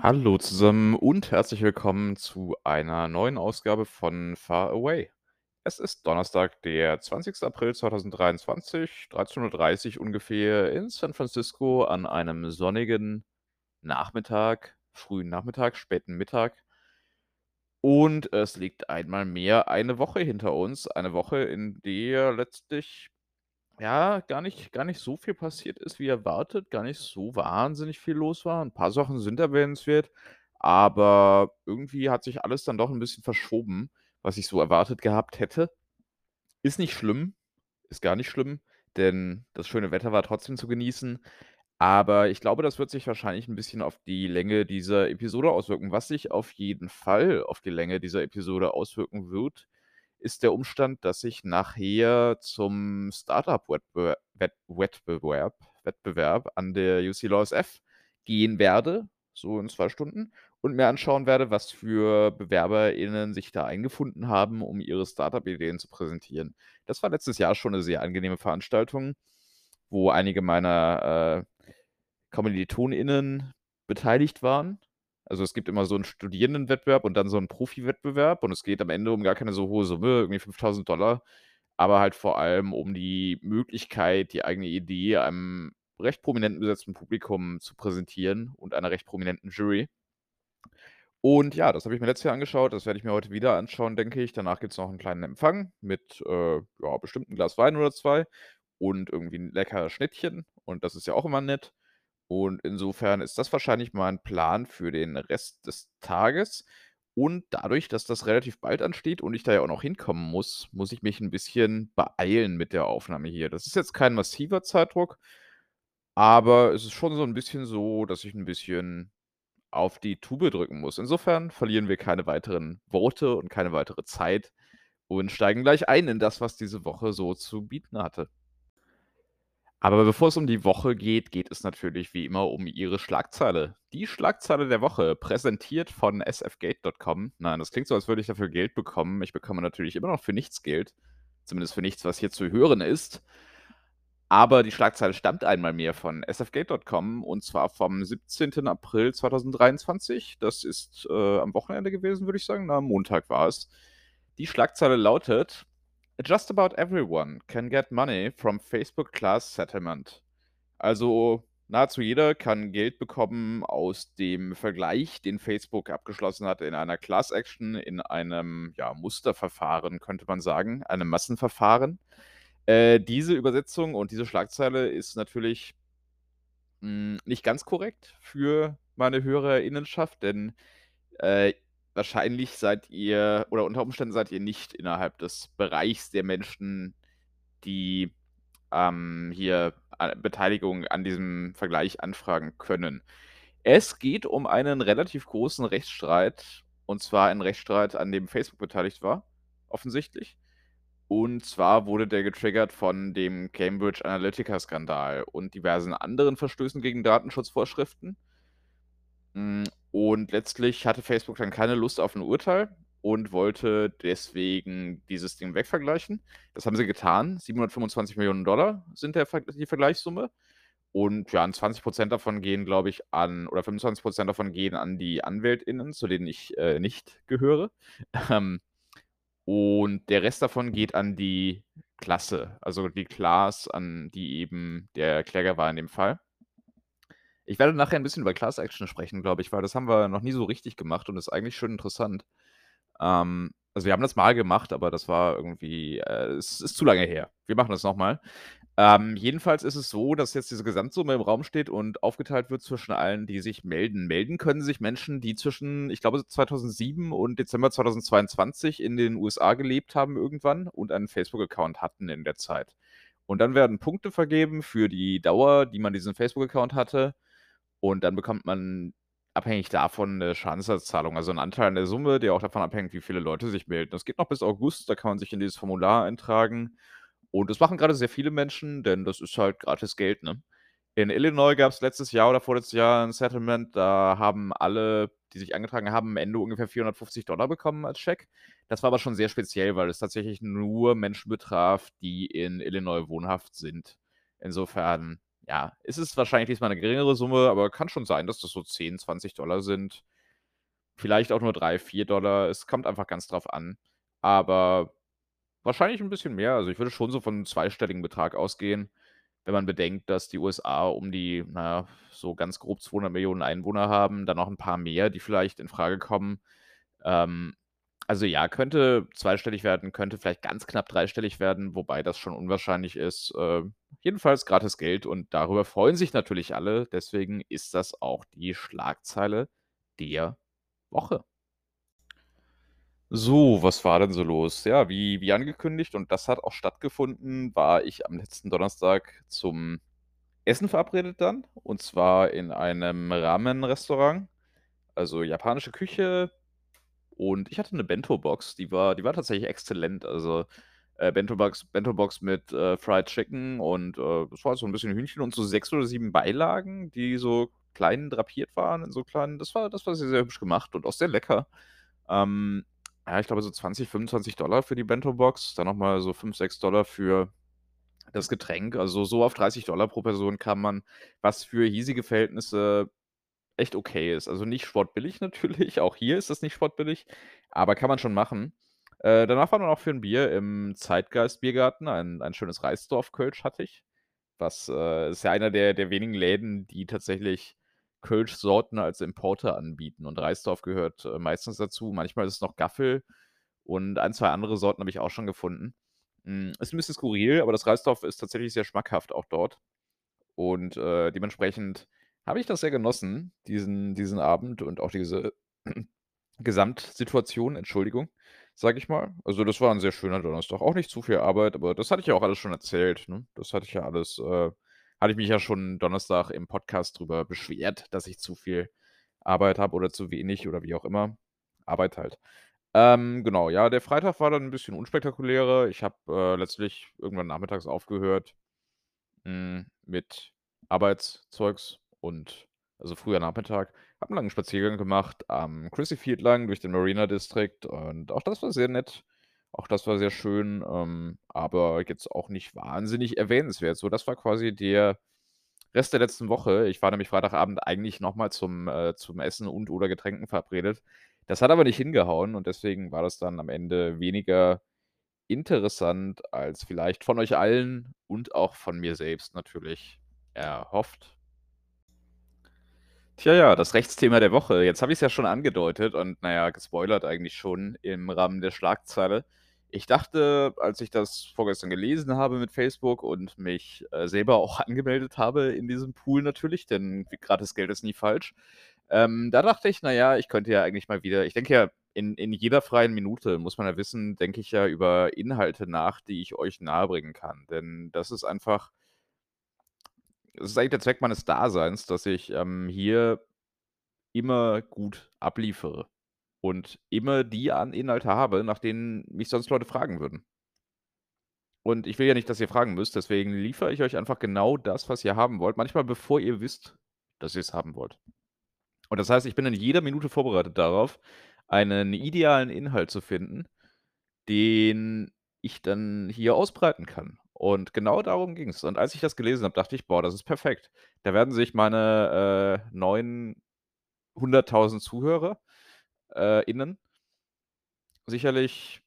Hallo zusammen und herzlich willkommen zu einer neuen Ausgabe von Far Away. Es ist Donnerstag, der 20. April 2023, 13:30 Uhr ungefähr in San Francisco an einem sonnigen Nachmittag, frühen Nachmittag, späten Mittag. Und es liegt einmal mehr eine Woche hinter uns, eine Woche, in der letztlich ja, gar nicht gar nicht so viel passiert ist wie erwartet, gar nicht so wahnsinnig viel los war. 'N paar Sachen sind erwähnenswert, aber irgendwie hat sich alles dann doch 'n bisschen verschoben, was ich so erwartet gehabt hätte. Ist nicht schlimm, ist gar nicht schlimm, denn das schöne Wetter war trotzdem zu genießen. Aber ich glaube, das wird sich wahrscheinlich 'n bisschen auf die Länge dieser Episode auswirken. Was sich auf jeden Fall auf die Länge dieser Episode auswirken wird, ist der Umstand, dass ich nachher zum Start-up-Wettbe Wett Wettbewerb an der UC Law SF gehen werde, so in 2 Stunden, und mir anschauen werde, was für BewerberInnen sich da eingefunden haben, um ihre Start-up-Ideen zu präsentieren. Das war letztes Jahr schon 'ne sehr angenehme Veranstaltung, wo einige meiner, äh, KommilitonInnen beteiligt waren. Also, es gibt immer so 'n Studierendenwettbewerb und dann so 'n Profi-Wettbewerb und es geht am Ende um gar keine so hohe Summe, irgendwie 5.000 aber halt vor allem um die Möglichkeit, die eigene Idee einem recht prominenten besetzten Publikum zu präsentieren und einer recht prominenten Jury. Und ja, das habe ich mir letztes Jahr angeschaut, das werde ich mir heute wieder anschauen, denke ich. Danach gibt's noch 'n kleinen Empfang mit, äh, ja, bestimmt 'n Glas Wein oder 2 und irgendwie 'n leckeres Schnittchen und das ist ja auch immer nett. Und insofern ist das wahrscheinlich mein Plan für den Rest des Tages. Und dadurch, dass das relativ bald ansteht und ich da ja auch noch hinkommen muss, muss ich mich 'n bisschen beeilen mit der Aufnahme hier. Das ist jetzt kein massiver Zeitdruck, aber es ist schon so 'n bisschen so, dass ich 'n bisschen auf die Tube drücken muss. Insofern verlieren wir keine weiteren Worte und keine weitere Zeit und steigen gleich ein in das, was diese Woche so zu bieten hatte. Aber bevor es um die Woche geht, geht es natürlich wie immer um ihre Schlagzeile. Die Schlagzeile der Woche, präsentiert von sfgate.com. Nein, das klingt so, als würde ich dafür Geld bekommen. Ich bekomme natürlich immer noch für nichts Geld, zumindest für nichts, was hier zu hören ist. Aber die Schlagzeile stammt einmal mehr von sfgate.com und zwar vom 17. April 2023. Das ist, äh, am Wochenende gewesen, würde ich sagen. Na, Montag war es. Die Schlagzeile lautet: „Just about everyone can get money from Facebook class settlement.“ Also, nahezu jeder kann Geld bekommen aus dem Vergleich, den Facebook abgeschlossen hat in einer Class Action, in einem, ja, Musterverfahren, könnte man sagen, einem Massenverfahren. Äh, diese Übersetzung und diese Schlagzeile ist natürlich hm, nicht ganz korrekt für meine HörerInnenschaft, denn, äh, wahrscheinlich seid ihr oder unter Umständen seid ihr nicht innerhalb des Bereichs der Menschen, die, ähm, hier, äh, Beteiligung an diesem Vergleich anfragen können. Es geht um einen relativ großen Rechtsstreit, und zwar einen Rechtsstreit, an dem Facebook beteiligt war, offensichtlich. Und zwar wurde der getriggert von dem Cambridge Analytica-Skandal und diversen anderen Verstößen gegen Datenschutzvorschriften. Und letztlich hatte Facebook dann keine Lust auf 'n Urteil und wollte deswegen dieses Ding wegvergleichen. Das haben sie getan. 725.000.000 sind der die Vergleichssumme. Und ja, und 20% davon gehen, glaube ich, an oder 25% davon gehen an die AnwältInnen, zu denen ich, äh, nicht gehöre. Ähm, und der Rest davon geht an die Klasse, also die Class, an die eben der Kläger war in dem Fall. Ich werde nachher 'n bisschen über Class Action sprechen, glaube ich, weil das haben wir noch nie so richtig gemacht und ist eigentlich schon interessant. Ähm, also, wir haben das mal gemacht, aber das war irgendwie äh, es ist zu lange her. Wir machen das noch mal. Ähm, jedenfalls ist es so, dass jetzt diese Gesamtsumme im Raum steht und aufgeteilt wird zwischen allen, die sich melden. Melden können sich Menschen, die zwischen, ich glaube, 2007 und Dezember 2022 in den USA gelebt haben irgendwann und einen Facebook-Account hatten in der Zeit. Und dann werden Punkte vergeben für die Dauer, die man diesen Facebook-Account hatte. Und dann bekommt man abhängig davon 'ne Schadensersatzzahlung, also 'n Anteil an der Summe, der auch davon abhängt, wie viele Leute sich melden. Das geht noch bis August, da kann man sich in dieses Formular eintragen. Und das machen grade sehr viele Menschen, denn das ist halt gratis Geld, ne? In Illinois gab's letztes Jahr oder vorletztes Jahr 'n Settlement, da haben alle, die sich eingetragen haben, am Ende ungefähr 450 bekommen als Scheck. Das war aber schon sehr speziell, weil es tatsächlich nur Menschen betraf, die in Illinois wohnhaft sind. Insofern, ja, es ist wahrscheinlich diesmal 'ne geringere Summe, aber kann schon sein, dass das so 10, 20 sind. Vielleicht auch nur 3, 4 Es kommt einfach ganz drauf an. Aber wahrscheinlich 'n bisschen mehr. Also, ich würde schon so von 'nem zweistelligen Betrag ausgehen, wenn man bedenkt, dass die USA um die, na ja, so ganz grob 200.000.000 Einwohner haben, dann noch 'n paar mehr, die vielleicht infrage kommen. Ähm, also ja, könnte zweistellig werden, könnte vielleicht ganz knapp dreistellig werden, wobei das schon unwahrscheinlich ist. Äh, jedenfalls gratis Geld und darüber freuen sich natürlich alle. Deswegen ist das auch die Schlagzeile der Woche. So, was war denn so los? Ja, wie wie angekündigt und das hat auch stattgefunden, war ich am letzten Donnerstag zum Essen verabredet dann, und zwar in einem Ramen-Restaurant, also japanische Küche. Und ich hatte 'ne Bento-Box, die war die war tatsächlich exzellent. Also, äh, Bento-Box Bento-Box mit, äh, Fried Chicken und, äh, das war so 'n bisschen Hühnchen und so 6 oder 7 Beilagen, die so klein drapiert waren in so kleinen das war das war sehr, sehr hübsch gemacht und auch sehr lecker. Ähm, ja, ich glaube so 20, 25 für die Bento-Box, dann noch mal so 5, 6 für das Getränk. Also, so auf 30 pro Person kam man, was für hiesige Verhältnisse echt okay ist. Also, nicht spottbillig natürlich, auch hier ist das nicht spottbillig, aber kann man schon machen. Äh, danach war man auch für 'n Bier im Zeitgeist-Biergarten. Ein ein schönes Reisdorf-Kölsch hatte ich. Was, äh ist ja einer der der wenigen Läden, die tatsächlich Kölschsorten als Importe anbieten und Reisdorf gehört, äh, meistens dazu. Manchmal ist es noch Gaffel und 1, 2 andere Sorten habe ich auch schon gefunden. Hm, ist 'n bisschen skurril, aber das Reisdorf ist tatsächlich sehr schmackhaft auch dort. Und, äh, dementsprechend habe ich das sehr genossen, diesen diesen Abend und auch diese Gesamtsituation, Entschuldigung, sage ich mal. Also, das war 'n sehr schöner Donnerstag. Auch nicht zu viel Arbeit, aber das hatte ich ja auch alles schon erzählt, ne? Das hatte ich ja alles, äh hatte ich mich ja schon Donnerstag im Podcast drüber beschwert, dass ich zu viel Arbeit habe oder zu wenig oder wie auch immer. Arbeit halt. Ähm, genau, ja, der Freitag war dann 'n bisschen unspektakulärer. Ich habe, äh, letztlich irgendwann nachmittags aufgehört, hm, mit Arbeitszeugs und also, früher Nachmittag, habe 'n langen Spaziergang gemacht am Crissy Field lang durch den Marina District und auch das war sehr nett. Auch das war sehr schön, ähm, aber jetzt auch nicht wahnsinnig erwähnenswert. So, das war quasi der Rest der letzten Woche. Ich war nämlich Freitagabend eigentlich noch mal zum äh, zum Essen und/oder Getränken verabredet. Das hat aber nicht hingehauen und deswegen war das dann am Ende weniger interessant als vielleicht von euch allen und auch von mir selbst natürlich erhofft. Tja, ja, das Rechtsthema der Woche. Jetzt habe ich's ja schon angedeutet und, na ja, gespoilert eigentlich schon im Rahmen der Schlagzeile. Ich dachte, als ich das vorgestern gelesen habe mit Facebook und mich, äh, selber auch angemeldet habe in diesem Pool natürlich, denn gratis Geld ist nie falsch. Ähm, da dachte ich: „Na ja, ich könnte ja eigentlich mal wieder“ ich denke ja, in in jeder freien Minute, muss man ja wissen, denke ich ja über Inhalte nach, die ich euch nahebringen kann. Denn das ist einfach es ist eigentlich der Zweck meines Daseins, dass ich, ähm, hier immer gut abliefere und immer die an Inhalte habe, nach denen mich sonst Leute fragen würden. Und ich will ja nicht, dass ihr fragen müsst, deswegen liefere ich euch einfach genau das, was ihr haben wollt, manchmal bevor ihr wisst, dass ihr's haben wollt. Und das heißt, ich bin in jeder Minute vorbereitet darauf, einen idealen Inhalt zu finden, den ich dann hier ausbreiten kann. Und genau darum ging's. Und als ich das gelesen habe, dachte ich: „Boah, das ist perfekt.“ Da werden sich meine, äh, neuen 100.000 Zuhörer äh, innen sicherlich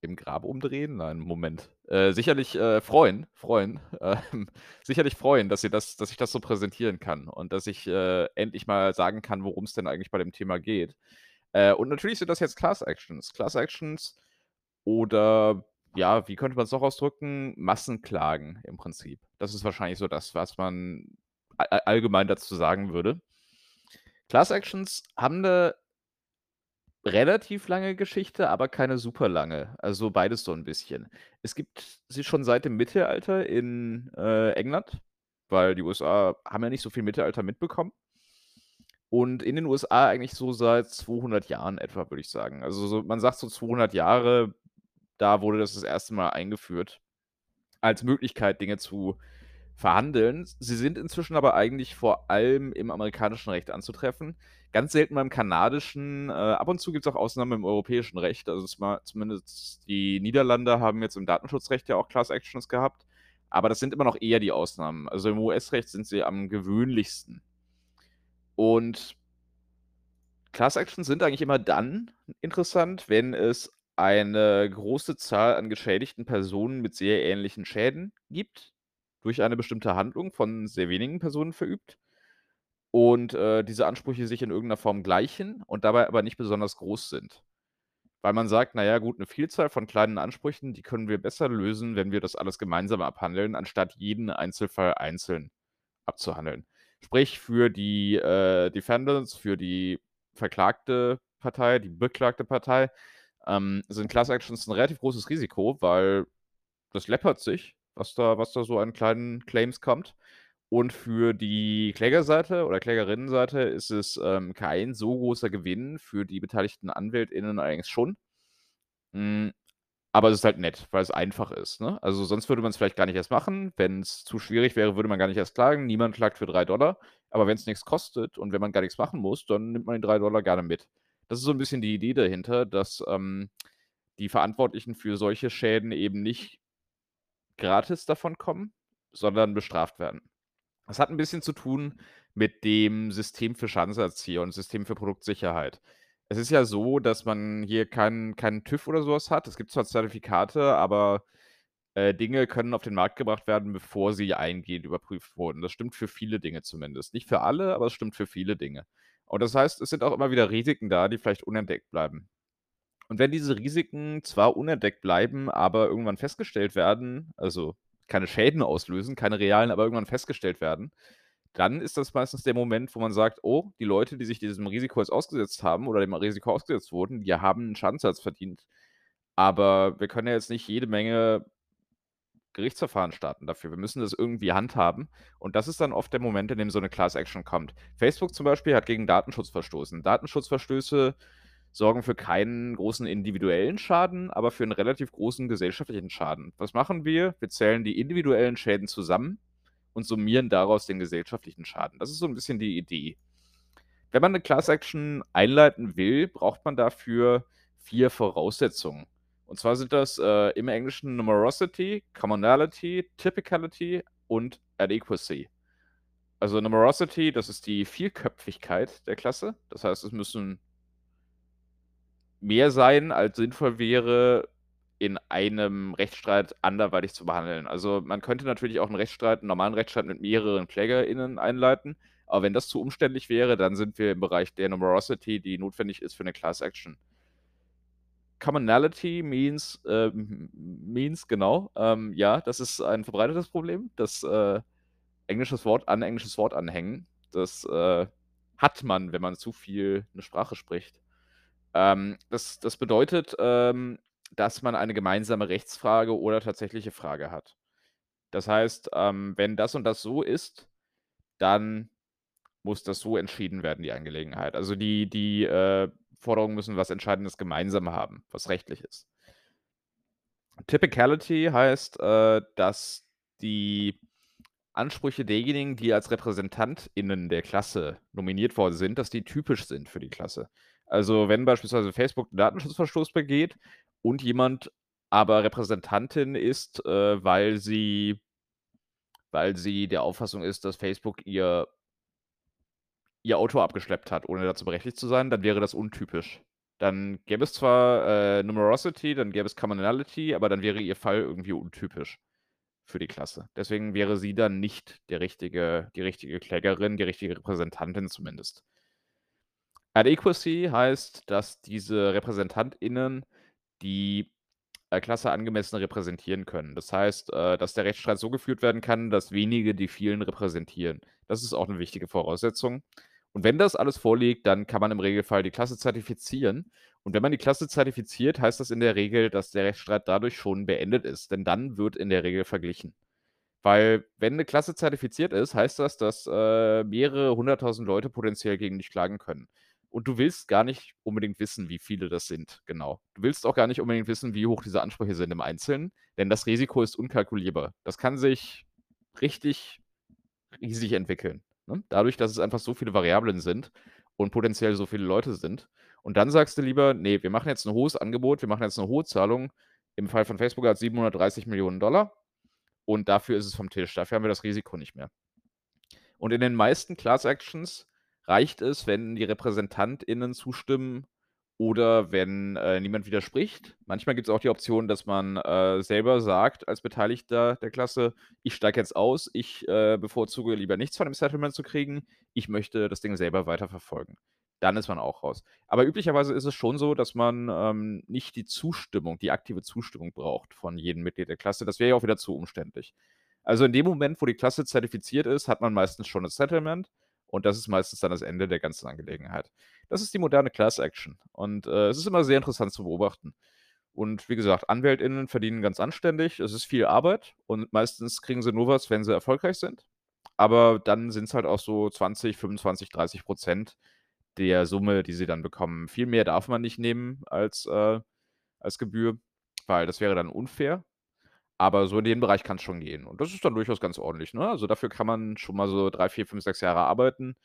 im Grab umdrehen? Nein, Moment. Äh, sicherlich, äh, freuen freuen, ähm, sicherlich freuen, dass ihr das dass ich das so präsentieren kann und dass ich, äh, endlich mal sagen kann, worum's denn eigentlich bei dem Thema geht. Äh, und natürlich sind das jetzt Class Actions. Class Actions oder ja, wie könnte man's noch ausdrücken? Massenklagen im Prinzip. Das ist wahrscheinlich so das, was man allgemein dazu sagen würde. Class Actions haben 'ne relativ lange Geschichte, aber keine super lange. Also, beides so 'n bisschen. Es gibt sie schon seit dem Mittelalter in, äh, England, weil die USA haben ja nicht so viel Mittelalter mitbekommen. Und in den USA eigentlich so seit 200 Jahren etwa, würde ich sagen. Also, so man sagt so 200 Jahre, da wurde das das 1. Mal eingeführt als Möglichkeit, Dinge zu verhandeln. Sie sind inzwischen aber eigentlich vor allem im amerikanischen Recht anzutreffen. Ganz selten beim kanadischen, äh, ab und zu gibt's auch Ausnahmen im europäischen Recht. Also, es zumindest die Niederlande haben jetzt im Datenschutzrecht ja auch Class Actions gehabt. Aber das sind immer noch eher die Ausnahmen. Also, im US-Recht sind sie am gewöhnlichsten. Und Class Actions sind eigentlich immer dann interessant, wenn es eine große Zahl an geschädigten Personen mit sehr ähnlichen Schäden gibt, durch eine bestimmte Handlung von sehr wenigen Personen verübt und, äh, diese Ansprüche sich in irgendeiner Form gleichen und dabei aber nicht besonders groß sind. Weil man sagt: „Na ja, gut, 'ne Vielzahl von kleinen Ansprüchen, die können wir besser lösen, wenn wir das alles gemeinsam abhandeln, anstatt jeden Einzelfall einzeln abzuhandeln.“ Sprich, für die, äh, Defendants, für die verklagte Partei, die beklagte Partei, ähm, sind Class Actions 'n relativ großes Risiko, weil das läppert sich, was da was da so an kleinen Claims kommt. Und für die Klägerseite oder Klägerinnenseite ist es, ähm, kein so großer Gewinn, für die beteiligten AnwältInnen allerdings schon. Hm, aber es ist halt nett, weil es einfach ist, ne? Also, sonst würde man's vielleicht gar nicht erst machen. Wenn's zu schwierig wäre, würde man gar nicht erst klagen. Niemand klagt für 3 aber wenn's nix kostet und wenn man gar nix machen muss, dann nimmt man die 3 gerne mit. Das ist so 'n bisschen die Idee dahinter, dass, ähm, die Verantwortlichen für solche Schäden eben nicht gratis davonkommen, sondern bestraft werden. Das hat 'n bisschen zu tun mit dem System für Schadenserzieher und System für Produktsicherheit. Es ist ja so, dass man hier keinen keinen TÜV oder so was hat. Es gibt zwar Zertifikate, aber, äh, Dinge können auf den Markt gebracht werden, bevor sie eingehend überprüft wurden. Das stimmt für viele Dinge zumindest. Nicht für alle, aber es stimmt für viele Dinge. Und das heißt, es sind auch immer wieder Risiken da, die vielleicht unentdeckt bleiben. Und wenn diese Risiken zwar unentdeckt bleiben, aber irgendwann festgestellt werden, also keine Schäden auslösen, keine realen, aber irgendwann festgestellt werden, dann ist das meistens der Moment, wo man sagt: „Oh, die Leute, die sich diesem Risiko jetzt ausgesetzt haben oder dem Risiko ausgesetzt wurden, die haben 'n Schadensersatz verdient. Aber wir können ja jetzt nicht jede Menge Gerichtsverfahren starten dafür. Wir müssen das irgendwie handhaben.“ Und das ist dann oft der Moment, in dem so 'ne Class Action kommt. Facebook zum Beispiel hat gegen Datenschutz verstoßen. Datenschutzverstöße sorgen für keinen großen individuellen Schaden, aber für 'n relativ großen gesellschaftlichen Schaden. Was machen wir? Wir zählen die individuellen Schäden zusammen und summieren daraus den gesellschaftlichen Schaden. Das ist so 'n bisschen die Idee. Wenn man 'ne Class Action einleiten will, braucht man dafür 4 Voraussetzungen. Und zwar sind das, äh, im Englischen Numerosity, Commonality, Typicality und Adequacy. Also, Numerosity, das ist die Vielköpfigkeit der Klasse. Das heißt, es müssen mehr sein, als sinnvoll wäre, in einem Rechtsstreit anderweitig zu behandeln. Also, man könnte natürlich auch 'n Rechtsstreit 'n normalen Rechtsstreit mit mehreren KlägerInnen einleiten, aber wenn das zu umständlich wäre, dann sind wir im Bereich der Numerosity, die notwendig ist für 'ne Class Action. Commonality means, äh, means genau, ähm, ja, das ist ein verbreitetes Problem, das, äh, englisches Wort an englisches Wort anhängen. Das, äh, hat man, wenn man zu viel 'ne Sprache spricht. Ähm, das das bedeutet, ähm, dass man eine gemeinsame Rechtsfrage oder tatsächliche Frage hat. Das heißt, ähm, wenn das und das so ist, dann muss das so entschieden werden, die Angelegenheit. Also, die die, äh, Forderungen müssen was Entscheidendes gemeinsam haben, was rechtlich ist. Typicality heißt, äh, dass die Ansprüche derjenigen, die als RepräsentantInnen der Klasse nominiert worden sind, dass die typisch sind für die Klasse. Also, wenn beispielsweise Facebook 'n Datenschutzverstoß begeht und jemand aber Repräsentantin ist, äh, weil sie weil sie der Auffassung ist, dass Facebook ihr ihr Auto abgeschleppt hat, ohne dazu berechtigt zu sein, dann wäre das untypisch. Dann gäbe es zwar, äh, Numerosity, dann gäbe es Commonality, aber dann wäre ihr Fall irgendwie untypisch für die Klasse. Deswegen wäre sie dann nicht der richtige die richtige Klägerin, die richtige Repräsentantin zumindest. Adequacy heißt, dass diese RepräsentantInnen die, äh, Klasse angemessen repräsentieren können. Das heißt, äh, dass der Rechtsstreit so geführt werden kann, dass wenige die vielen repräsentieren. Das ist auch 'ne wichtige Voraussetzung. Und wenn das alles vorliegt, dann kann man im Regelfall die Klasse zertifizieren. Und wenn man die Klasse zertifiziert, heißt das in der Regel, dass der Rechtsstreit dadurch schon beendet ist, denn dann wird in der Regel verglichen. Weil, wenn 'ne Klasse zertifiziert ist, heißt das, dass, äh, mehrere 100.000 Leute potenziell gegen dich klagen können. Und du willst gar nicht unbedingt wissen, wie viele das sind, genau. Du willst auch gar nicht unbedingt wissen, wie hoch diese Ansprüche sind im Einzelnen, denn das Risiko ist unkalkulierbar. Das kann sich richtig riesig entwickeln, ne? Dadurch, dass es einfach so viele Variablen sind und potenziell so viele Leute sind. Und dann sagst du lieber: „Ne, wir machen jetzt 'n hohes Angebot, wir machen jetzt 'ne hohe Zahlung.“ Im Fall von Facebook hat's 730.000.000 $. und dafür ist es vom Tisch. Dafür haben wir das Risiko nicht mehr. Und in den meisten Class Actions reicht es, wenn die RepräsentantInnen zustimmen oder wenn äh, niemand widerspricht. Manchmal gibt es auch die Option, dass man äh, selber sagt, als Beteiligter der Klasse, ich steige jetzt aus, ich äh, bevorzuge lieber nichts von dem Settlement zu kriegen, ich möchte das Ding selber weiterverfolgen. Dann ist man auch raus. Aber üblicherweise ist es schon so, dass man ähm, nicht die Zustimmung, die aktive Zustimmung braucht von jedem Mitglied der Klasse. Das wäre ja auch wieder zu umständlich. Also in dem Moment, wo die Klasse zertifiziert ist, hat man meistens schon ein Settlement und das ist meistens dann das Ende der ganzen Angelegenheit. Das ist die moderne Class Action. Und äh, es ist immer sehr interessant zu beobachten. Und wie gesagt, AnwältInnen verdienen ganz anständig. Es ist viel Arbeit und meistens kriegen sie nur was, wenn sie erfolgreich sind. Aber dann sind es halt auch so 20, 25, 30 Prozent der Summe, die sie dann bekommen. Viel mehr darf man nicht nehmen als, äh, als Gebühr, weil das wäre dann unfair. Aber so in den Bereich kann es schon gehen. Und das ist dann durchaus ganz ordentlich. Ne? Also dafür kann man schon mal so drei, vier, fünf, sechs Jahre arbeiten.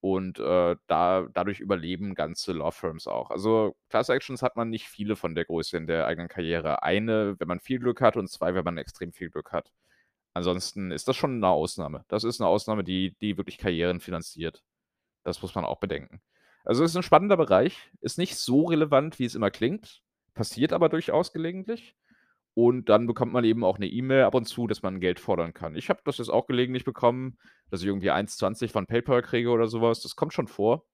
Und äh, da, dadurch überleben ganze Law Firms auch. Also Class Actions hat man nicht viele von der Größe in der eigenen Karriere. Eine, wenn man viel Glück hat, und zwei, wenn man extrem viel Glück hat. Ansonsten ist das schon eine Ausnahme. Das ist eine Ausnahme, die, die wirklich Karrieren finanziert. Das muss man auch bedenken. Also es ist ein spannender Bereich, ist nicht so relevant, wie es immer klingt, passiert aber durchaus gelegentlich. Und dann bekommt man eben auch eine E-Mail ab und zu, dass man Geld fordern kann. Ich habe das jetzt auch gelegentlich bekommen, dass ich irgendwie 1,20 von PayPal kriege oder sowas. Das kommt schon vor,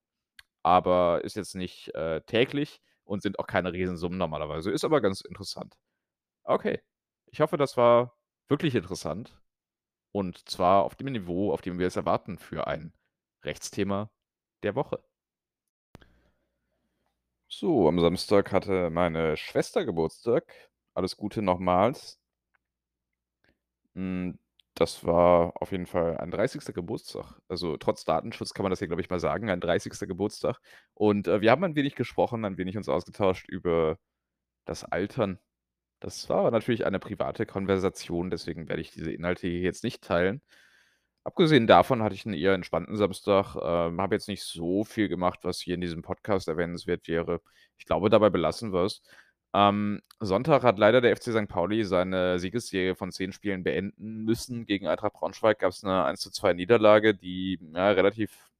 aber ist jetzt nicht äh, täglich und sind auch keine Riesensummen normalerweise. Ist aber ganz interessant. Okay. Ich hoffe, das war wirklich interessant. Und zwar auf dem Niveau, auf dem wir es erwarten für ein Rechtsthema der Woche. So, am Samstag hatte meine Schwester Geburtstag. Alles Gute nochmals. Hm, das war auf jeden Fall ein 30. Geburtstag. Also trotz Datenschutz kann man das hier, glaube ich, mal sagen, ein 30. Geburtstag. Und äh, wir haben ein wenig gesprochen, ein wenig uns ausgetauscht über das Altern. Das war aber natürlich eine private Konversation, deswegen werde ich diese Inhalte hier jetzt nicht teilen. Abgesehen davon hatte ich einen eher entspannten Samstag, ähm, habe jetzt nicht so viel gemacht, was hier in diesem Podcast erwähnenswert wäre. Ich glaube, dabei belassen wir's. Am Sonntag hat leider der FC St. Pauli seine Siegesserie von 10 Spielen beenden müssen. Gegen Eintracht Braunschweig gab es eine 1:2 Niederlage, die, ja, relativ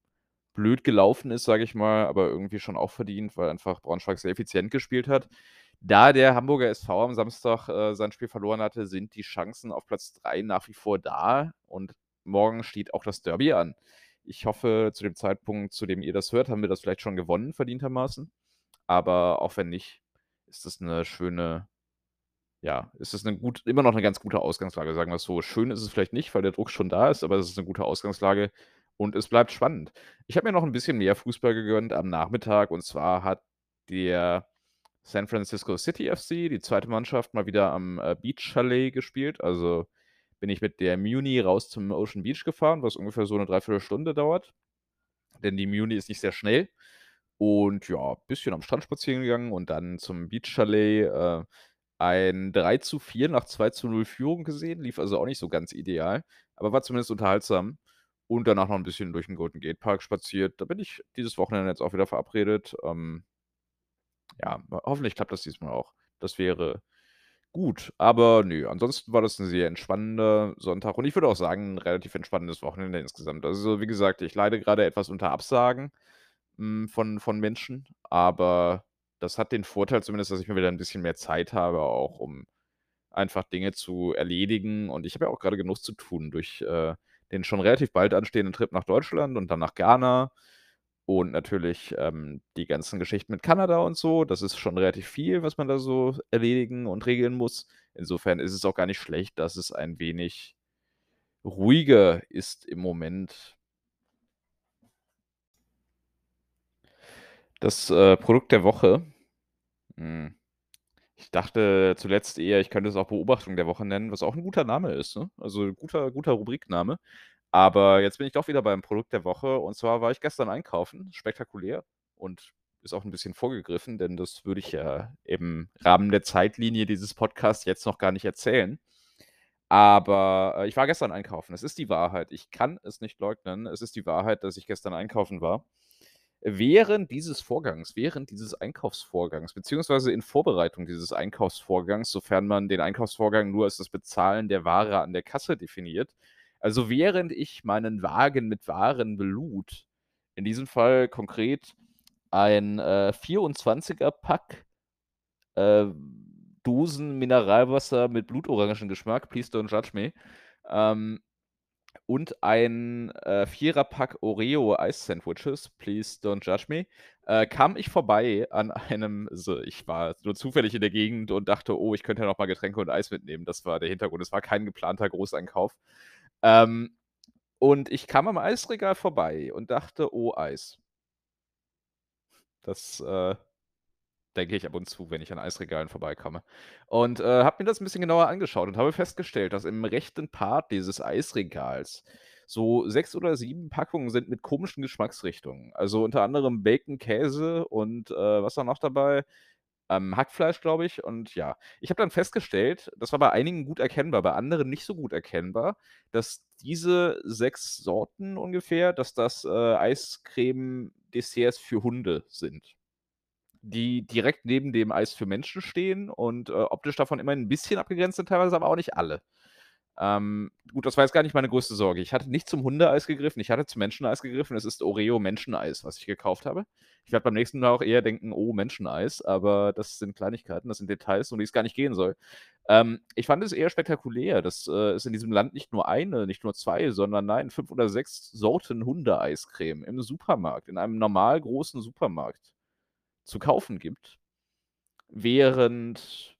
blöd gelaufen ist, sage ich mal, aber irgendwie schon auch verdient, weil einfach Braunschweig sehr effizient gespielt hat. Da der Hamburger SV am Samstag, äh, sein Spiel verloren hatte, sind die Chancen auf Platz 3 nach wie vor da und morgen steht auch das Derby an. Ich hoffe, zu dem Zeitpunkt, zu dem ihr das hört, haben wir das vielleicht schon gewonnen, verdientermaßen. Aber auch wenn nicht, ist das eine schöne, ja, ist das eine gut, immer noch eine ganz gute Ausgangslage, sagen wir es so. Schön ist es vielleicht nicht, weil der Druck schon da ist, aber es ist eine gute Ausgangslage und es bleibt spannend. Ich habe mir noch ein bisschen mehr Fußball gegönnt am Nachmittag und zwar hat der San Francisco City FC, die zweite Mannschaft, mal wieder am äh, Beach Chalet gespielt. Also bin ich mit der Muni raus zum Ocean Beach gefahren, was ungefähr so eine Dreiviertelstunde dauert. Denn die Muni ist nicht sehr schnell. Und ja, ein bisschen am Strand spazieren gegangen und dann zum Beach Chalet äh, ein 3 zu 4 nach 2 zu 0 Führung gesehen. Lief also auch nicht so ganz ideal, aber war zumindest unterhaltsam. Und danach noch ein bisschen durch den Golden Gate Park spaziert. Da bin ich dieses Wochenende jetzt auch wieder verabredet. Ähm, ja, hoffentlich klappt das diesmal auch. Das wäre gut. Aber nö, ansonsten war das ein sehr entspannender Sonntag und ich würde auch sagen, ein relativ entspannendes Wochenende insgesamt. Also, wie gesagt, ich leide gerade etwas unter Absagen, hm, von von Menschen, aber das hat den Vorteil zumindest, dass ich mir wieder ein bisschen mehr Zeit habe, auch um einfach Dinge zu erledigen. Und ich habe ja auch gerade genug zu tun durch, äh, den schon relativ bald anstehenden Trip nach Deutschland und dann nach Ghana. Und natürlich, ähm, die ganzen Geschichten mit Kanada und so, das ist schon relativ viel, was man da so erledigen und regeln muss. Insofern ist es auch gar nicht schlecht, dass es ein wenig ruhiger ist im Moment. Das, äh, Produkt der Woche. Hm. Ich dachte zuletzt eher, ich könnte es auch Beobachtung der Woche nennen, was auch ein guter Name ist, ne? Also, guter guter Rubrikname. Aber jetzt bin ich doch wieder beim Produkt der Woche und zwar war ich gestern einkaufen, spektakulär und ist auch ein bisschen vorgegriffen, denn das würde ich ja im Rahmen der Zeitlinie dieses Podcasts jetzt noch gar nicht erzählen. Aber, äh, ich war gestern einkaufen. Es ist die Wahrheit. Ich kann es nicht leugnen. Es ist die Wahrheit, dass ich gestern einkaufen war. Während dieses Vorgangs während dieses Einkaufsvorgangs, beziehungsweise in Vorbereitung dieses Einkaufsvorgangs, sofern man den Einkaufsvorgang nur als das Bezahlen der Ware an der Kasse definiert. Also, während ich meinen Wagen mit Waren belud, in diesem Fall konkret ein, äh, 24er Pack, äh, Dosen Mineralwasser mit Blutorangengeschmack, please don't judge me, ähm, und ein, äh, Vierer-Pack Oreo-Eis-Sandwiches, please don't judge me, äh, kam ich vorbei an einem so, ich war nur zufällig in der Gegend und dachte: „Oh, ich könnte ja noch mal Getränke und Eis mitnehmen.“ Das war der Hintergrund. Es war kein geplanter Großeinkauf. Ähm, und ich kam am Eisregal vorbei und dachte: „Oh, Eis.“ Das, äh, denke ich ab und zu, wenn ich an Eisregalen vorbeikomme. Und, äh, habe mir das 'n bisschen genauer angeschaut und habe festgestellt, dass im rechten Part dieses Eisregals so 6 oder 7 Packungen sind mit komischen Geschmacksrichtungen. Also, unter anderem Bacon, Käse und, äh, was war noch dabei? Ähm, Hackfleisch, glaube ich. Und ja, ich habe dann festgestellt, das war bei einigen gut erkennbar, bei anderen nicht so gut erkennbar, dass diese 6 Sorten ungefähr dass das, äh, Eiscremedesserts für Hunde sind, die direkt neben dem Eis für Menschen stehen und, äh, optisch davon immerhin 'n bisschen abgegrenzt sind teilweise, aber auch nicht alle. Ähm, gut, das war jetzt gar nicht meine größte Sorge. Ich hatte nicht zum Hundeeis gegriffen, ich hatte zum Menscheneis gegriffen. Es ist Oreo-Menscheneis, was ich gekauft habe. Ich werde beim nächsten Mal auch eher denken: „Oh, Menscheneis“, aber das sind Kleinigkeiten, das sind Details, um die es gar nicht gehen soll. Ähm, ich fand es eher spektakulär, dass, äh, es in diesem Land nicht nur 1, nicht nur 2, sondern nein, 5 oder 6 Sorten Hundeeiscreme im Supermarkt, in einem normal großen Supermarkt zu kaufen gibt. Während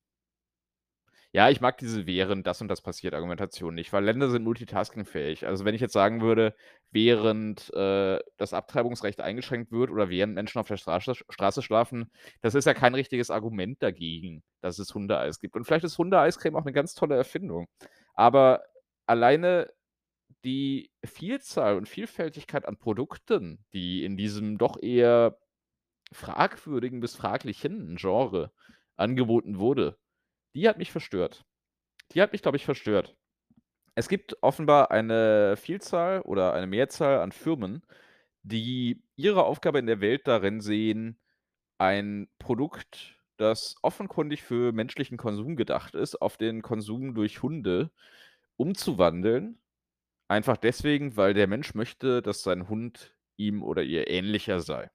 ja, ich mag diese „während das und das passiert“ Argumentation nicht, weil Länder sind multitaskingfähig. Also, wenn ich jetzt sagen würde, während, äh, das Abtreibungsrecht eingeschränkt wird oder während Menschen auf der Straße Straße schlafen, das ist ja kein richtiges Argument dagegen, dass es Hundeeis gibt. Und vielleicht ist Hundeeiscreme auch 'ne ganz tolle Erfindung. Aber alleine die Vielzahl und Vielfältigkeit an Produkten, die in diesem doch eher fragwürdigen bis fraglichen Genre angeboten wurde, die hat mich verstört. Die hat mich, glaube ich, verstört. Es gibt offenbar eine Vielzahl oder eine Mehrzahl an Firmen, die ihre Aufgabe in der Welt darin sehen, ein Produkt, das offenkundig für menschlichen Konsum gedacht ist, auf den Konsum durch Hunde umzuwandeln. Einfach deswegen, weil der Mensch möchte, dass sein Hund ihm oder ihr ähnlicher sei.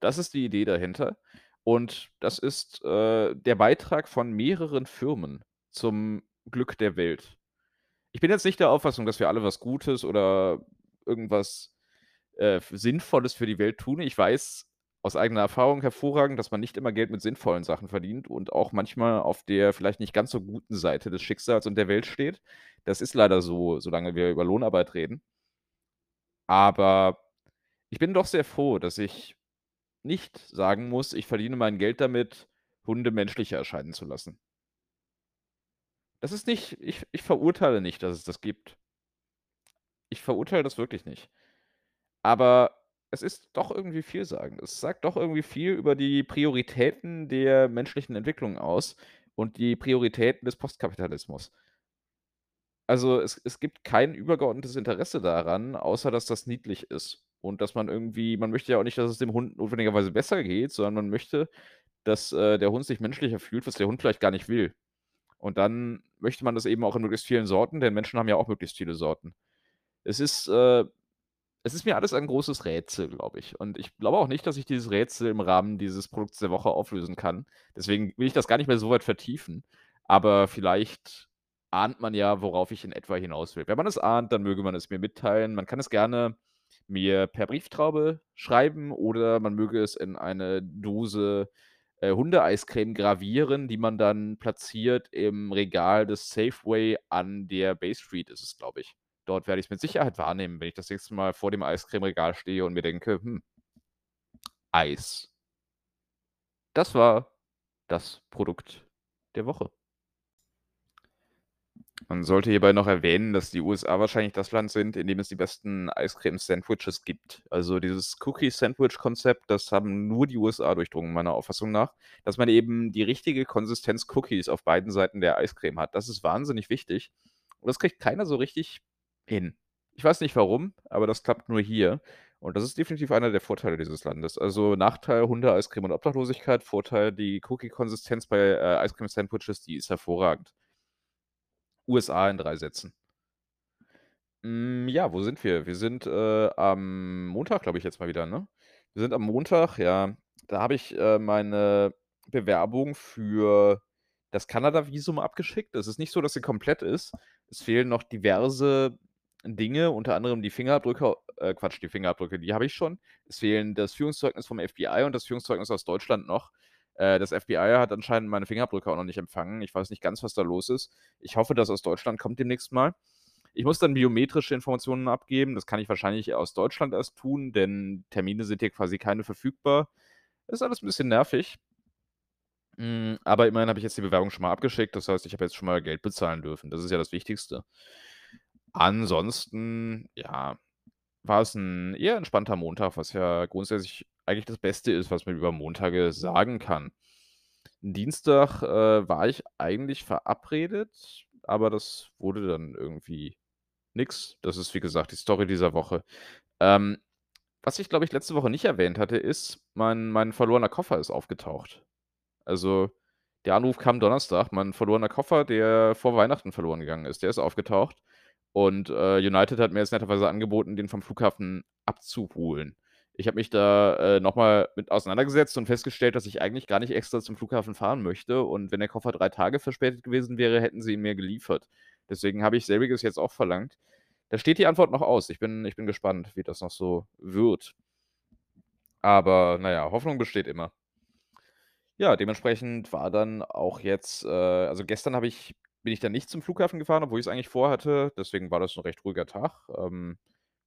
Das ist die Idee dahinter. Und das ist, äh, der Beitrag von mehreren Firmen zum Glück der Welt. Ich bin jetzt nicht der Auffassung, dass wir alle was Gutes oder irgendwas, äh, Sinnvolles für die Welt tun. Ich weiß aus eigener Erfahrung hervorragend, dass man nicht immer Geld mit sinnvollen Sachen verdient und auch manchmal auf der vielleicht nicht ganz so guten Seite des Schicksals und der Welt steht. Das ist leider so, solange wir über Lohnarbeit reden. Aber ich bin doch sehr froh, dass ich nicht sagen muss, ich verdiene mein Geld damit, Hunde menschlicher erscheinen zu lassen. Das ist nicht ich ich verurteile nicht, dass es das gibt. Ich verurteile das wirklich nicht. Aber es ist doch irgendwie vielsagend. Es sagt doch irgendwie viel über die Prioritäten der menschlichen Entwicklung aus und die Prioritäten des Postkapitalismus. Also, es es gibt kein übergeordnetes Interesse daran, außer dass das niedlich ist und dass man irgendwie man möchte ja auch nicht, dass es dem Hund notwendigerweise besser geht, sondern man möchte, dass, äh, der Hund sich menschlicher fühlt, was der Hund vielleicht gar nicht will. Und dann möchte man das eben auch in möglichst vielen Sorten, denn Menschen haben ja auch möglichst viele Sorten. Es ist, äh es ist mir alles ein großes Rätsel, glaube ich. Und ich glaube auch nicht, dass ich dieses Rätsel im Rahmen dieses Produkts der Woche auflösen kann. Deswegen will ich das gar nicht mehr so weit vertiefen. Aber vielleicht ahnt man ja, worauf ich in etwa hinaus will. Wenn man es ahnt, dann möge man es mir mitteilen. Man kann es gerne mir per Brieftaube schreiben oder man möge es in eine Dose, äh, Hundeeiscreme gravieren, die man dann platziert im Regal des Safeway an der Bay Street ist es, glaube ich. Dort werde ich's mit Sicherheit wahrnehmen, wenn ich das nächste Mal vor dem Eiscremeregal stehe und mir denke: „Hm“ Eis. Das war das Produkt der Woche. Man sollte hierbei noch erwähnen, dass die USA wahrscheinlich das Land sind, in dem es die besten Eiscreme-Sandwiches gibt. Also, dieses Cookie-Sandwich-Konzept, das haben nur die USA durchdrungen, meiner Auffassung nach, dass man eben die richtige Konsistenz Cookies auf beiden Seiten der Eiscreme hat. Das ist wahnsinnig wichtig und das kriegt keiner so richtig hin. Ich weiß nicht warum, aber das klappt nur hier Und das ist definitiv einer der Vorteile dieses Landes. Also, Nachteil Hunde, Eiscreme und Obdachlosigkeit, Vorteil die Cookie-Konsistenz bei, äh, Eiscreme-Sandwiches, die ist hervorragend. USA in 3 Sätzen. Hm, ja, wo sind wir? Wir sind, äh, am Montag, glaube ich, jetzt mal wieder, ne? Wir sind am Montag, ja. Da habe ich, äh, meine Bewerbung für das Kanada-Visum abgeschickt. Es ist nicht so, dass sie komplett ist. Es fehlen noch diverse Dinge, unter anderem die Fingerabdrücke äh, Quatsch, die Fingerabdrücke, die habe ich schon. Es fehlen das Führungszeugnis vom FBI und das Führungszeugnis aus Deutschland noch. Äh, das FBI hat anscheinend meine Fingerabdrücke auch noch nicht empfangen. Ich weiß nicht ganz, was da los ist. Ich hoffe, das aus Deutschland kommt demnächst mal. Ich muss dann biometrische Informationen abgeben. Das kann ich wahrscheinlich aus Deutschland erst tun, denn Termine sind hier quasi keine verfügbar. Ist alles ein bisschen nervig. Hm, aber immerhin habe ich jetzt die Bewerbung schon mal abgeschickt. Das heißt, ich habe jetzt schon mal Geld bezahlen dürfen. Das ist ja das Wichtigste. Ansonsten, ja, war es ein eher entspannter Montag, was ja grundsätzlich eigentlich das Beste ist, was man über Montage sagen kann. Dienstag, äh, war ich eigentlich verabredet, aber das wurde dann irgendwie nix. Das ist, wie gesagt, die Story dieser Woche. Ähm, was ich, glaube ich, letzte Woche nicht erwähnt hatte, ist, mein mein verlorener Koffer ist aufgetaucht. Also, der Anruf kam Donnerstag, mein verlorener Koffer, der vor Weihnachten verloren gegangen ist, der ist aufgetaucht. Und, äh, United hat mir jetzt netterweise angeboten, den vom Flughafen abzuholen. Ich habe mich da, äh, noch mal mit auseinandergesetzt und festgestellt, dass ich eigentlich gar nicht extra zum Flughafen fahren möchte und wenn der Koffer 3 Tage verspätet gewesen wäre, hätten sie ihn mir geliefert. Deswegen habe ich selbiges jetzt auch verlangt. Da steht die Antwort noch aus. Ich bin ich bin gespannt, wie das noch so wird. Aber na ja, Hoffnung besteht immer. Ja, dementsprechend war dann auch jetzt äh, also gestern ich bin ich dann nicht zum Flughafen gefahren, obwohl ich's eigentlich vorhatte. Deswegen war das 'n recht ruhiger Tag. Ähm,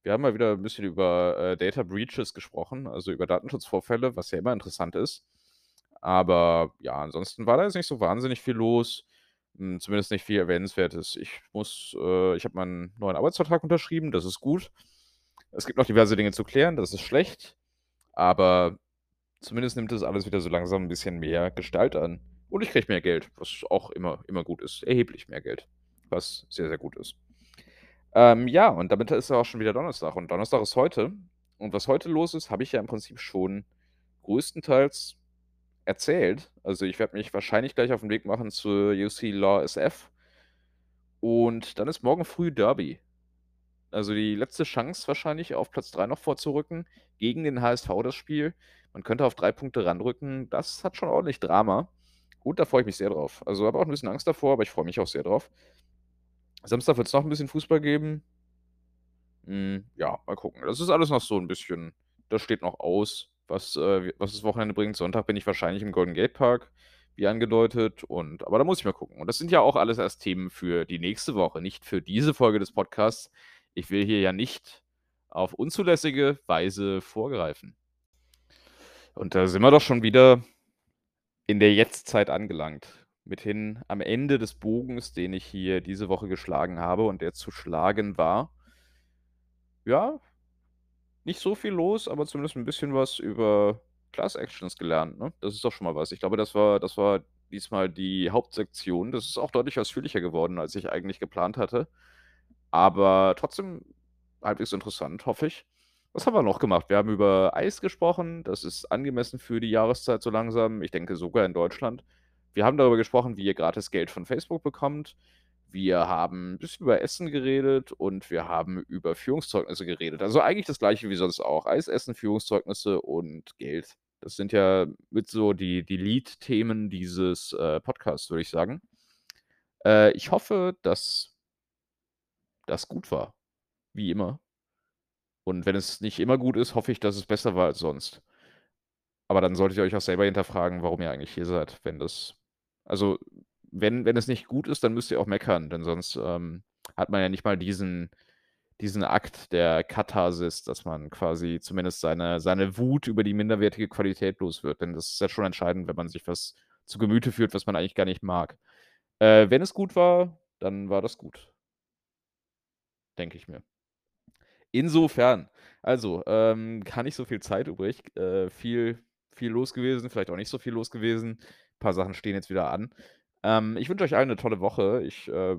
wir haben mal wieder 'n bisschen über, äh, Data Breaches gesprochen, also über Datenschutzvorfälle, was ja immer interessant ist. Aber ja, ansonsten war da jetzt nicht so wahnsinnig viel los. Hm, zumindest nicht viel Erwähnenswertes. Ich muss äh, ich habe meinen neuen Arbeitsvertrag unterschrieben, das ist gut. Es gibt noch diverse Dinge zu klären, das ist schlecht, aber zumindest nimmt das alles wieder so langsam 'n bisschen mehr Gestalt an. Und ich kriege mehr Geld, was auch immer immer gut ist. Erheblich mehr Geld, was sehr, sehr gut ist. Ähm, ja, und damit ist ja auch schon wieder Donnerstag und Donnerstag ist heute. Und was heute los ist, habe ich ja im Prinzip schon größtenteils erzählt. Also, ich werde mich wahrscheinlich gleich auf 'n Weg machen zur UC Law SF. Und dann ist morgen früh Derby. Also, die letzte Chance wahrscheinlich auf Platz 3 noch vorzurücken gegen den HSV das Spiel. Man könnte auf 3 Punkte ranrücken. Das hat schon ordentlich Drama. Und da freue ich mich sehr drauf. Also, habe auch 'n bisschen Angst davor, aber ich freue mich auch sehr drauf. Samstag wird's noch 'n bisschen Fußball geben. Hm, ja, mal gucken. Das ist alles noch so 'n bisschen das steht noch aus, was äh, was das Wochenende bringt. Sonntag bin ich wahrscheinlich im Golden Gate Park, wie angedeutet und aber da muss ich mal gucken. Und das sind ja auch alles erst Themen für die nächste Woche, nicht für diese Folge des Podcasts. Ich will hier ja nicht auf unzulässige Weise vorgreifen. Und da sind wir doch schon wieder in der Jetztzeit angelangt. Mithin am Ende des Bogens, den ich hier diese Woche geschlagen habe und der zu schlagen war. Ja, nicht so viel los, aber zumindest 'n bisschen was über Class Actions gelernt, ne? Das ist doch schon mal was. Ich glaube, das war das war diesmal die Hauptsektion. Das ist auch deutlich ausführlicher geworden, als ich eigentlich geplant hatte. Aber trotzdem halbwegs interessant, hoffe ich. Was haben wir noch gemacht? Wir haben über Eis gesprochen. Das ist angemessen für die Jahreszeit so langsam. Ich denke sogar in Deutschland. Wir haben darüber gesprochen, wie ihr gratis Geld von Facebook bekommt. Wir haben 'n bisschen über Essen geredet und wir haben über Führungszeugnisse geredet. Also, eigentlich das Gleiche wie sonst auch. Eis essen, Führungszeugnisse und Geld. Das sind ja mit so die die Lead-Themen dieses, äh, Podcasts, würde ich sagen. Äh, ich hoffe, dass das gut war, wie immer. Und wenn es nicht immer gut ist, hoffe ich, dass es besser war als sonst. Aber dann solltet ihr euch auch selber hinterfragen, warum ihr eigentlich hier seid, wenn das also, wenn wenn es nicht gut ist, dann müsst ihr auch meckern, denn sonst, ähm, hat man ja nicht mal diesen diesen Akt der Katharsis, dass man quasi zumindest seine seine Wut über die minderwertige Qualität los wird, denn das ist ja schon entscheidend, wenn man sich was zu Gemüte führt, was man eigentlich gar nicht mag. Äh, wenn es gut war, dann war das gut. Denke ich mir. Insofern, also, ähm, gar nicht so viel Zeit übrig. Äh, viel viel los gewesen, vielleicht auch nicht so viel los gewesen. Paar Sachen stehen jetzt wieder an. Ähm, ich wünsche euch allen 'ne tolle Woche. Ich, äh,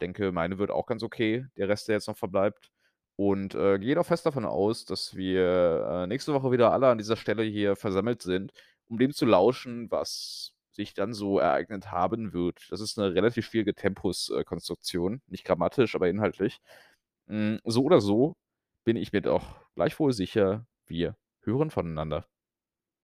denke, meine wird auch ganz okay, der Rest, der jetzt noch verbleibt. und, äh, gehe doch fest davon aus, dass wir, äh, nächste Woche wieder alle an dieser Stelle hier versammelt sind, um dem zu lauschen, was sich dann so ereignet haben wird. Das ist 'ne relativ schwierige Tempus äh, Konstruktion, nicht grammatisch, aber inhaltlich. Hm, so oder so bin ich mir doch gleichwohl sicher, wir hören voneinander.